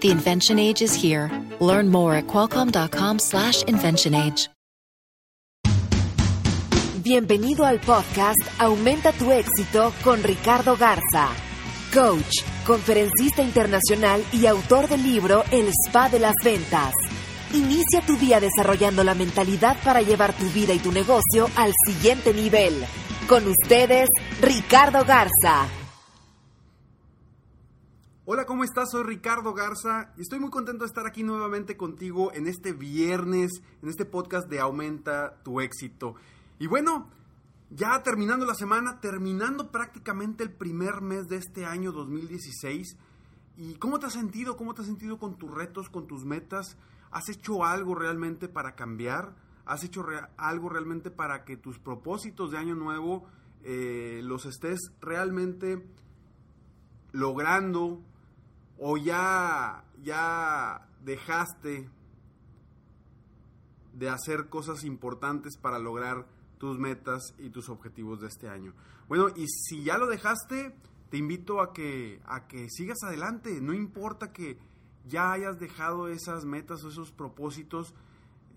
The invention age is here. Learn more at qualcomm.com/slash invention age. Bienvenido al podcast Aumenta tu éxito con Ricardo Garza, coach, conferencista internacional y autor del libro El Spa de las Ventas. Inicia tu día desarrollando la mentalidad para llevar tu vida y tu negocio al siguiente nivel. Con ustedes, Ricardo Garza. Hola, ¿cómo estás? Soy Ricardo Garza y estoy muy contento de estar aquí nuevamente contigo en este viernes, en este podcast de Aumenta tu éxito. Y bueno, ya terminando la semana, terminando prácticamente el primer mes de este año 2016. ¿Y cómo te has sentido? ¿Cómo te has sentido con tus retos, con tus metas? ¿Has hecho algo realmente para cambiar? ¿Has hecho algo realmente para que tus propósitos de año nuevo eh, los estés realmente logrando? ¿O ya, ya dejaste de hacer cosas importantes para lograr tus metas y tus objetivos de este año? Bueno, y si ya lo dejaste, te invito a que, a que sigas adelante. No importa que ya hayas dejado esas metas o esos propósitos,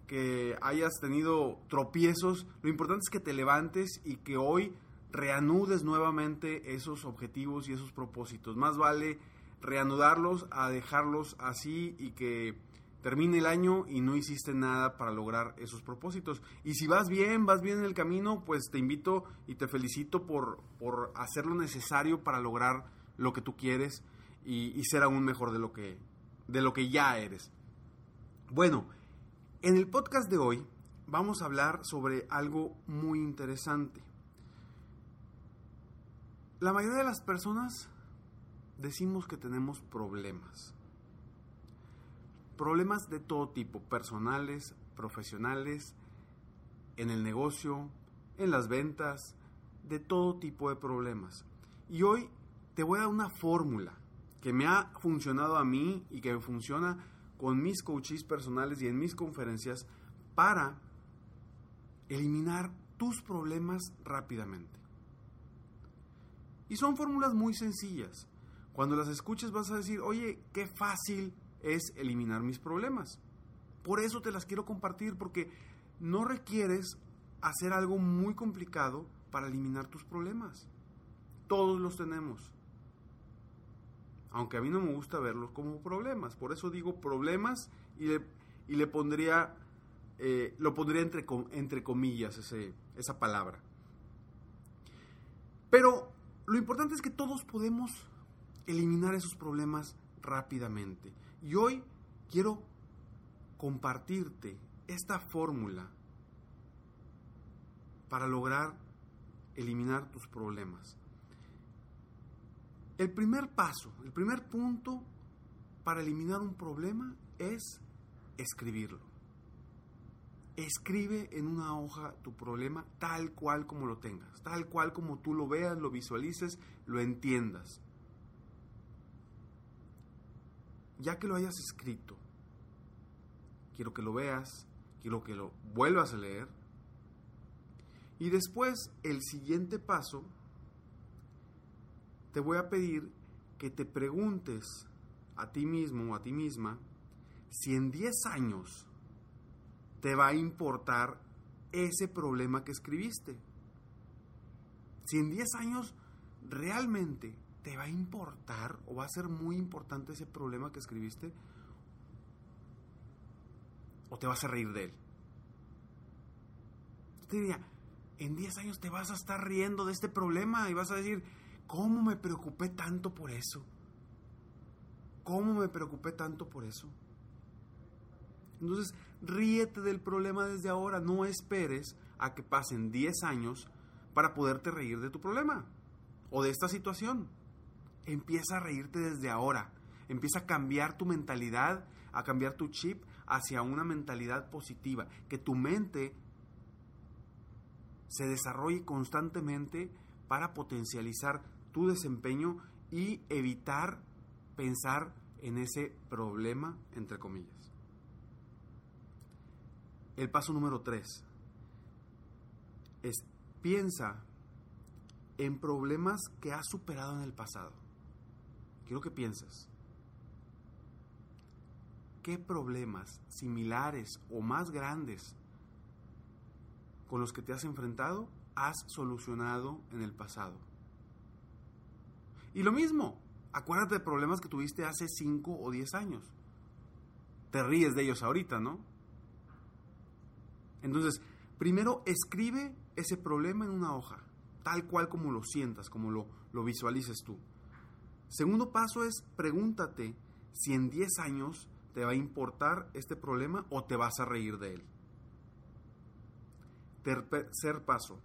que hayas tenido tropiezos, lo importante es que te levantes y que hoy reanudes nuevamente esos objetivos y esos propósitos. Más vale reanudarlos a dejarlos así y que termine el año y no hiciste nada para lograr esos propósitos. Y si vas bien, vas bien en el camino, pues te invito y te felicito por, por hacer lo necesario para lograr lo que tú quieres y, ser aún mejor de lo que, de lo que ya eres. Bueno, en el podcast de hoy vamos a hablar sobre algo muy interesante. La mayoría de las personas decimos que tenemos problemas. Problemas de todo tipo, personales, profesionales, en el negocio, en las ventas, de todo tipo de problemas. Y hoy te voy a dar una fórmula que me ha funcionado a mí y que funciona con mis coaches personales y en mis conferencias para eliminar tus problemas rápidamente. Y son fórmulas muy sencillas. Cuando las escuches vas a decir, oye, qué fácil es eliminar mis problemas. Por eso te las quiero compartir, porque no requieres hacer algo muy complicado para eliminar tus problemas. Todos los tenemos aunque a mí no me gusta verlos como problemas. Por eso digo problemas y le, y le pondría, eh, lo pondría entre, entre comillas ese, esa palabra. Pero lo importante es que todos podemos eliminar esos problemas rápidamente. Y hoy quiero compartirte esta fórmula para lograr eliminar tus problemas. El primer paso, el primer punto para eliminar un problema es escribirlo. Escribe en una hoja tu problema tal cual como lo tengas, tal cual como tú lo veas, lo visualices, lo entiendas. Ya que lo hayas escrito, quiero que lo veas, quiero que lo vuelvas a leer. Y después el siguiente paso te voy a pedir que te preguntes a ti mismo o a ti misma si en 10 años te va a importar ese problema que escribiste. Si en 10 años realmente te va a importar o va a ser muy importante ese problema que escribiste o te vas a reír de él. te diría, en 10 años te vas a estar riendo de este problema y vas a decir, ¿Cómo me preocupé tanto por eso? ¿Cómo me preocupé tanto por eso? Entonces, ríete del problema desde ahora. No esperes a que pasen 10 años para poderte reír de tu problema o de esta situación. Empieza a reírte desde ahora. Empieza a cambiar tu mentalidad, a cambiar tu chip, hacia una mentalidad positiva, que tu mente se desarrolle constantemente para potencializar tu desempeño y evitar pensar en ese problema, entre comillas. El paso número tres es piensa en problemas que has superado en el pasado. Quiero que pienses. ¿Qué problemas similares o más grandes con los que te has enfrentado has solucionado en el pasado? Y lo mismo, acuérdate de problemas que tuviste hace 5 o 10 años. Te ríes de ellos ahorita, ¿no? Entonces, primero escribe ese problema en una hoja, tal cual como lo sientas, como lo, lo visualices tú. Segundo paso es pregúntate si en 10 años te va a importar este problema o te vas a reír de él. Tercer paso,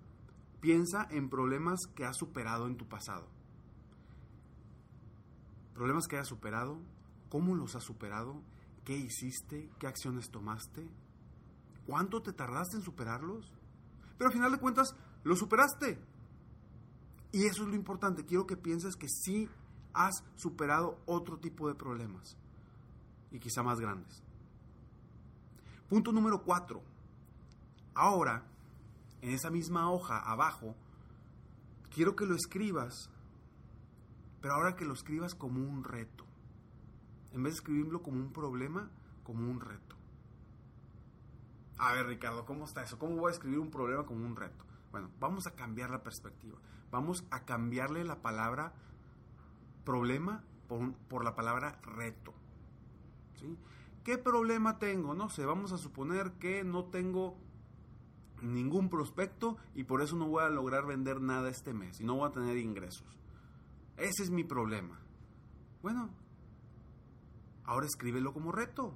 piensa en problemas que has superado en tu pasado. Problemas que hayas superado, cómo los has superado, qué hiciste, qué acciones tomaste, cuánto te tardaste en superarlos. Pero al final de cuentas, lo superaste. Y eso es lo importante. Quiero que pienses que sí has superado otro tipo de problemas. Y quizá más grandes. Punto número cuatro. Ahora, en esa misma hoja abajo, quiero que lo escribas, pero ahora que lo escribas como un reto. En vez de escribirlo como un problema, como un reto. A ver, Ricardo, ¿cómo está eso? ¿Cómo voy a escribir un problema como un reto? Bueno, vamos a cambiar la perspectiva. Vamos a cambiarle la palabra problema por, por la palabra reto. ¿Sí? ¿Qué problema tengo? No sé, vamos a suponer que no tengo ningún prospecto y por eso no voy a lograr vender nada este mes y no voy a tener ingresos. Ese es mi problema. Bueno, ahora escríbelo como reto.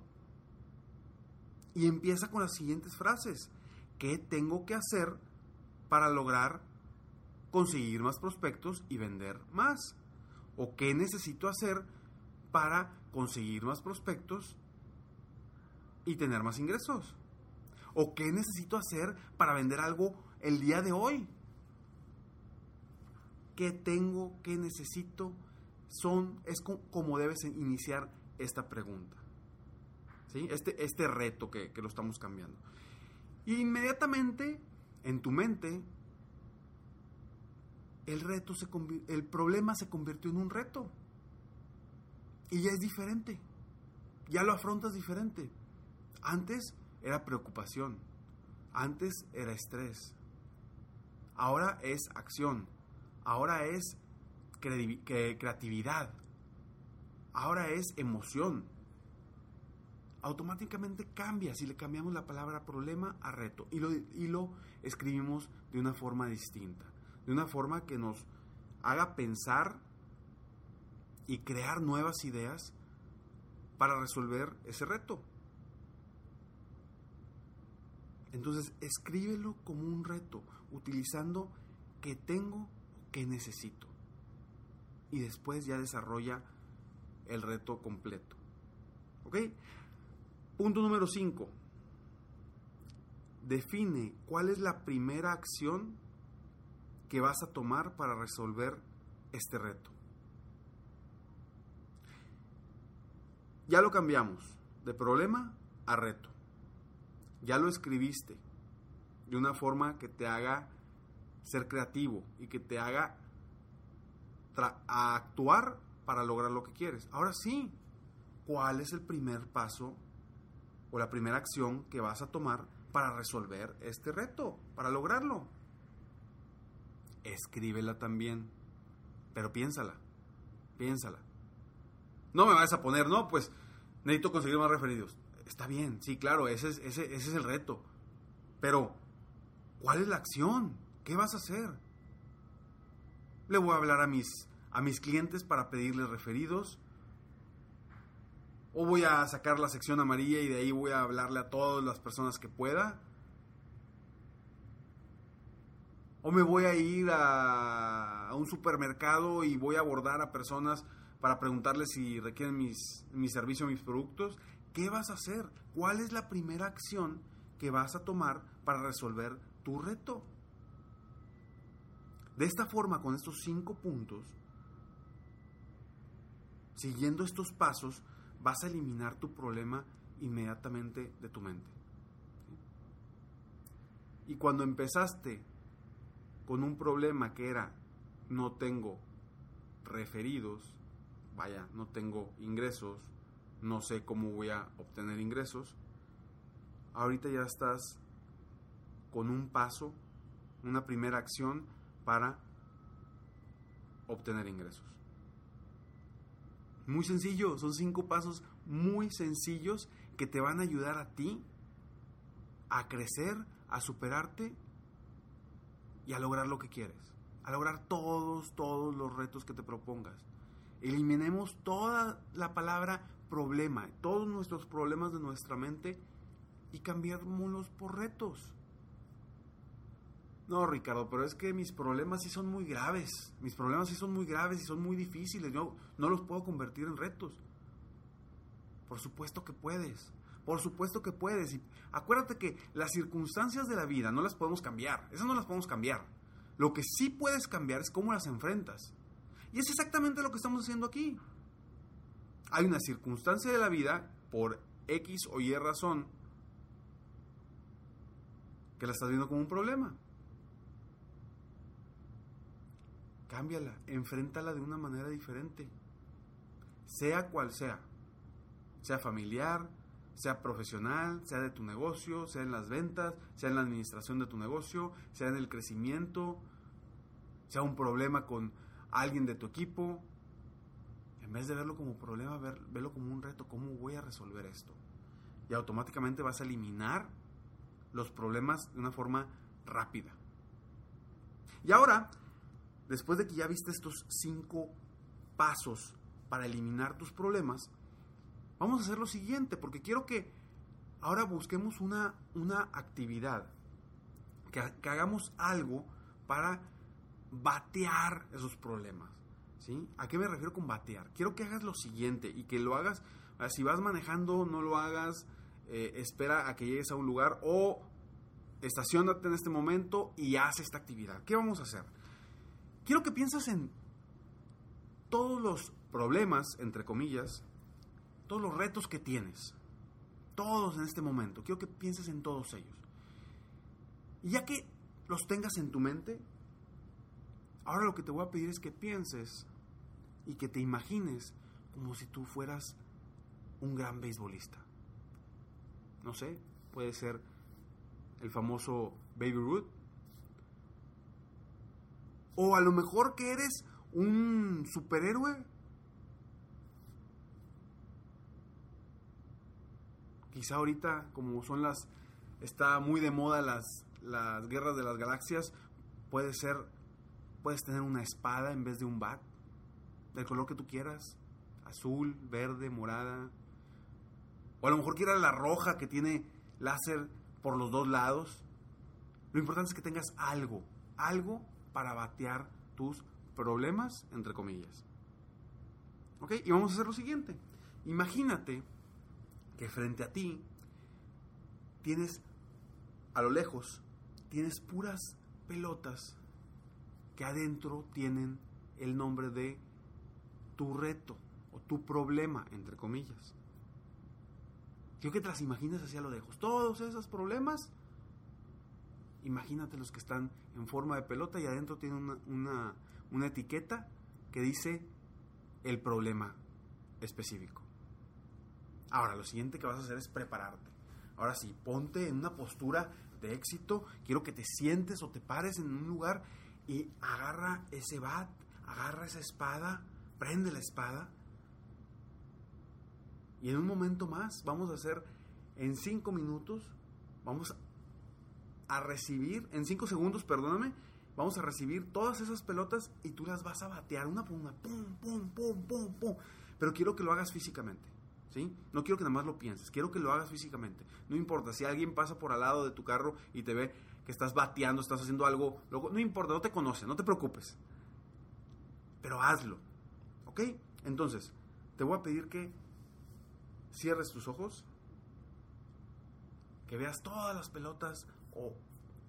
Y empieza con las siguientes frases. ¿Qué tengo que hacer para lograr conseguir más prospectos y vender más? ¿O qué necesito hacer para conseguir más prospectos y tener más ingresos? ¿O qué necesito hacer para vender algo el día de hoy? ¿Qué tengo? ¿Qué necesito? Son, es como debes iniciar esta pregunta. Este, este reto que, lo estamos cambiando. Inmediatamente en tu mente el reto se el problema se convirtió en un reto. Y ya es diferente. Ya lo afrontas diferente. Antes era preocupación. Antes era estrés. Ahora es acción. Ahora es creatividad. Ahora es emoción automáticamente cambia si le cambiamos la palabra problema a reto y lo, y lo escribimos de una forma distinta, de una forma que nos haga pensar y crear nuevas ideas para resolver ese reto. Entonces, escríbelo como un reto, utilizando qué tengo, qué necesito. Y después ya desarrolla el reto completo. ¿Ok? Punto número 5. Define cuál es la primera acción que vas a tomar para resolver este reto. Ya lo cambiamos de problema a reto. Ya lo escribiste de una forma que te haga ser creativo y que te haga actuar para lograr lo que quieres. Ahora sí, ¿cuál es el primer paso o la primera acción que vas a tomar para resolver este reto, para lograrlo. Escríbela también, pero piénsala, piénsala. No me vas a poner, no, pues necesito conseguir más referidos. Está bien, sí, claro, ese es, ese, es el reto. Pero, ¿cuál es la acción? ¿Qué vas a hacer? Le voy a hablar a mis, a mis clientes para pedirles referidos o voy a sacar la sección amarilla y de ahí voy a hablarle a todas las personas que pueda. O me voy a ir a, un supermercado y voy a abordar a personas para preguntarles si requieren mis, mi servicio, mis productos. ¿Qué vas a hacer? ¿Cuál es la primera acción que vas a tomar para resolver tu reto? De esta forma, con estos cinco puntos, siguiendo estos pasos, vas a eliminar tu problema inmediatamente de tu mente. Y cuando empezaste con un problema que era no tengo referidos, vaya, no tengo ingresos, no sé cómo voy a obtener ingresos, ahorita ya estás con un paso, una primera acción para obtener ingresos. Muy sencillo, son cinco pasos muy sencillos que te van a ayudar a ti a crecer, a superarte y a lograr lo que quieres. A lograr todos, todos los retos que te propongas. Eliminemos toda la palabra problema, todos nuestros problemas de nuestra mente y cambiémoslos por retos. No, Ricardo, pero es que mis problemas sí son muy graves. Mis problemas sí son muy graves y son muy difíciles. Yo no los puedo convertir en retos. Por supuesto que puedes. Por supuesto que puedes. Y acuérdate que las circunstancias de la vida no las podemos cambiar. Esas no las podemos cambiar. Lo que sí puedes cambiar es cómo las enfrentas. Y es exactamente lo que estamos haciendo aquí. Hay una circunstancia de la vida, por X o Y razón, que la estás viendo como un problema. cámbiala, enfréntala de una manera diferente. Sea cual sea. Sea familiar, sea profesional, sea de tu negocio, sea en las ventas, sea en la administración de tu negocio, sea en el crecimiento, sea un problema con alguien de tu equipo. En vez de verlo como problema, ver, verlo como un reto, ¿cómo voy a resolver esto? Y automáticamente vas a eliminar los problemas de una forma rápida. Y ahora después de que ya viste estos cinco pasos para eliminar tus problemas, vamos a hacer lo siguiente, porque quiero que ahora busquemos una, una actividad, que, hagamos algo para batear esos problemas. ¿sí? ¿A qué me refiero con batear? Quiero que hagas lo siguiente y que lo hagas, ah, si vas manejando, no lo hagas, eh, espera a que llegues a un lugar o estacionate en este momento y haz esta actividad. ¿Qué vamos a hacer? quiero que pienses en todos los problemas, entre comillas, todos los retos que tienes, todos en este momento. Quiero que pienses en todos ellos. Y ya que los tengas en tu mente, ahora lo que te voy a pedir es que pienses y que te imagines como si tú fueras un gran beisbolista. No sé, puede ser el famoso Baby Ruth, o a lo mejor que eres un superhéroe. Quizá ahorita, como son las. Está muy de moda las, las guerras de las galaxias. Puede ser. Puedes tener una espada en vez de un bat. Del color que tú quieras. Azul, verde, morada. O a lo mejor quieras la roja que tiene láser por los dos lados. Lo importante es que tengas algo. Algo para batear tus problemas, entre comillas. ¿Ok? Y vamos a hacer lo siguiente. Imagínate que frente a ti tienes, a lo lejos, tienes puras pelotas que adentro tienen el nombre de tu reto o tu problema, entre comillas. Quiero que te las imagines hacia lo lejos. Todos esos problemas imagínate los que están en forma de pelota y adentro tienen una, etiqueta que dice el problema específico. Ahora, lo siguiente que vas a hacer es prepararte. Ahora sí, ponte en una postura de éxito. Quiero que te sientes o te pares en un lugar y agarra ese bat, agarra esa espada, prende la espada. Y en un momento más, vamos a hacer, en cinco minutos, vamos a recibir, en 5 segundos, perdóname, vamos a recibir todas esas pelotas y tú las vas a batear una por una, pum, pum, pum, pum, pum. Pero quiero que lo hagas físicamente, No quiero que nada más lo pienses, quiero que lo hagas físicamente. No importa, si alguien pasa por al lado de tu carro y te ve que estás bateando, estás haciendo algo, no importa, no te conoce, no te preocupes. Pero hazlo, ¿ok? Entonces, te voy a pedir que cierres tus ojos, que veas todas las pelotas o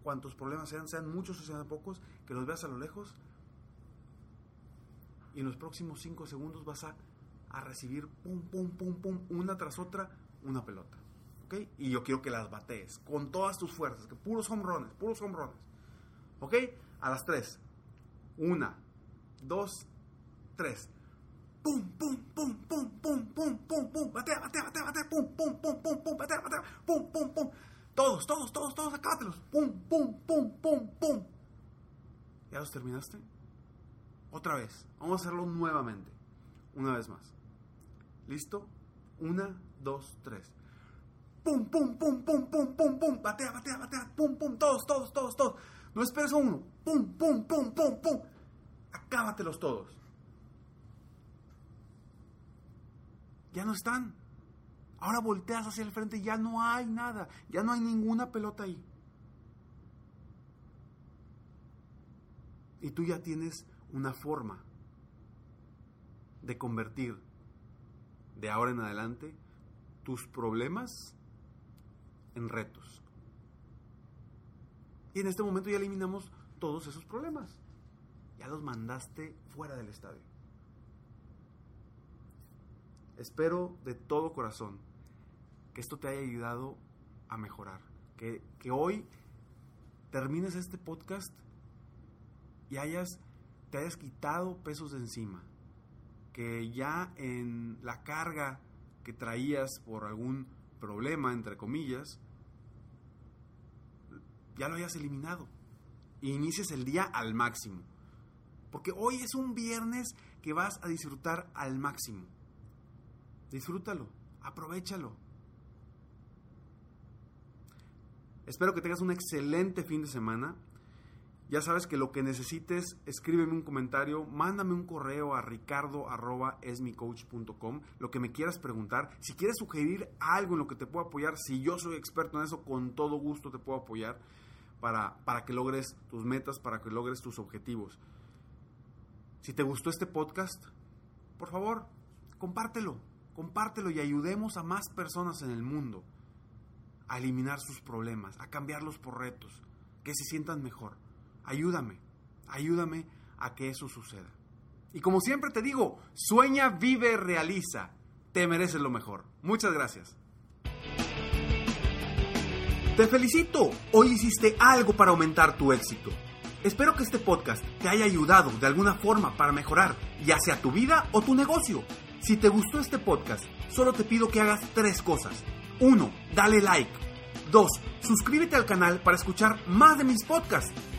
cuantos problemas sean, sean muchos o sean pocos, que los veas a lo lejos y en los próximos 5 segundos vas a, a, recibir pum, pum, pum, pum, una tras otra, una pelota. ¿Ok? Y yo quiero que las batees con todas tus fuerzas, que puros hombrones, puros hombrones. ¿Ok? A las 3. Una, dos, tres. Pum, pum, pum, pum, pum, pum, pum, pum. Batea, batea, batea, batea. Pum, pum, pum, pum, pum. Batea, batea. Pum, pum, pum. Todos, todos, todos, todos, acábatelos. Pum, pum, pum, pum, pum. ¿Ya los terminaste? Otra vez. Vamos a hacerlo nuevamente. Una vez más. ¿Listo? Una, dos, tres. Pum, pum, pum, pum, pum, pum, pum. Batea, batea, batea. Pum, pum. Todos, todos, todos, todos. No esperes a uno. Pum, pum, pum, pum, pum. Acábatelos todos. Ya no están. Ahora volteas hacia el frente y ya no hay nada. Ya no hay ninguna pelota ahí. Y tú ya tienes una forma de convertir de ahora en adelante tus problemas en retos. Y en este momento ya eliminamos todos esos problemas. Ya los mandaste fuera del estadio. Espero de todo corazón que esto te haya ayudado a mejorar. Que, que hoy termines este podcast y hayas, te hayas quitado pesos de encima. Que ya en la carga que traías por algún problema, entre comillas, ya lo hayas eliminado. Inicies el día al máximo. Porque hoy es un viernes que vas a disfrutar al máximo. Disfrútalo, aprovechalo. Espero que tengas un excelente fin de semana. Ya sabes que lo que necesites, escríbeme un comentario, mándame un correo a ricardo.esmicoach.com, lo que me quieras preguntar. Si quieres sugerir algo en lo que te puedo apoyar, si yo soy experto en eso, con todo gusto te puedo apoyar para, para que logres tus metas, para que logres tus objetivos. Si te gustó este podcast, por favor, compártelo, compártelo y ayudemos a más personas en el mundo a eliminar sus problemas, a cambiarlos por retos, que se sientan mejor. Ayúdame, ayúdame a que eso suceda. Y como siempre te digo, sueña, vive, realiza. Te mereces lo mejor. Muchas gracias. Te felicito. Hoy hiciste algo para aumentar tu éxito. Espero que este podcast te haya ayudado de alguna forma para mejorar, ya sea tu vida o tu negocio. Si te gustó este podcast, solo te pido que hagas tres cosas. 1. Dale like. 2. Suscríbete al canal para escuchar más de mis podcasts.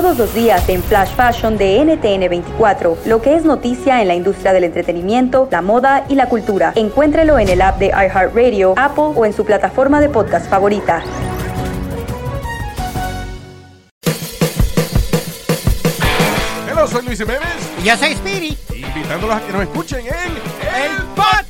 Todos los días en Flash Fashion de NTN 24, lo que es noticia en la industria del entretenimiento, la moda y la cultura. Encuéntrelo en el app de iHeartRadio, Apple o en su plataforma de podcast favorita. Hello, soy Luis Jiménez. Y yo soy Speedy. Invitándolos a que nos escuchen en El Podcast.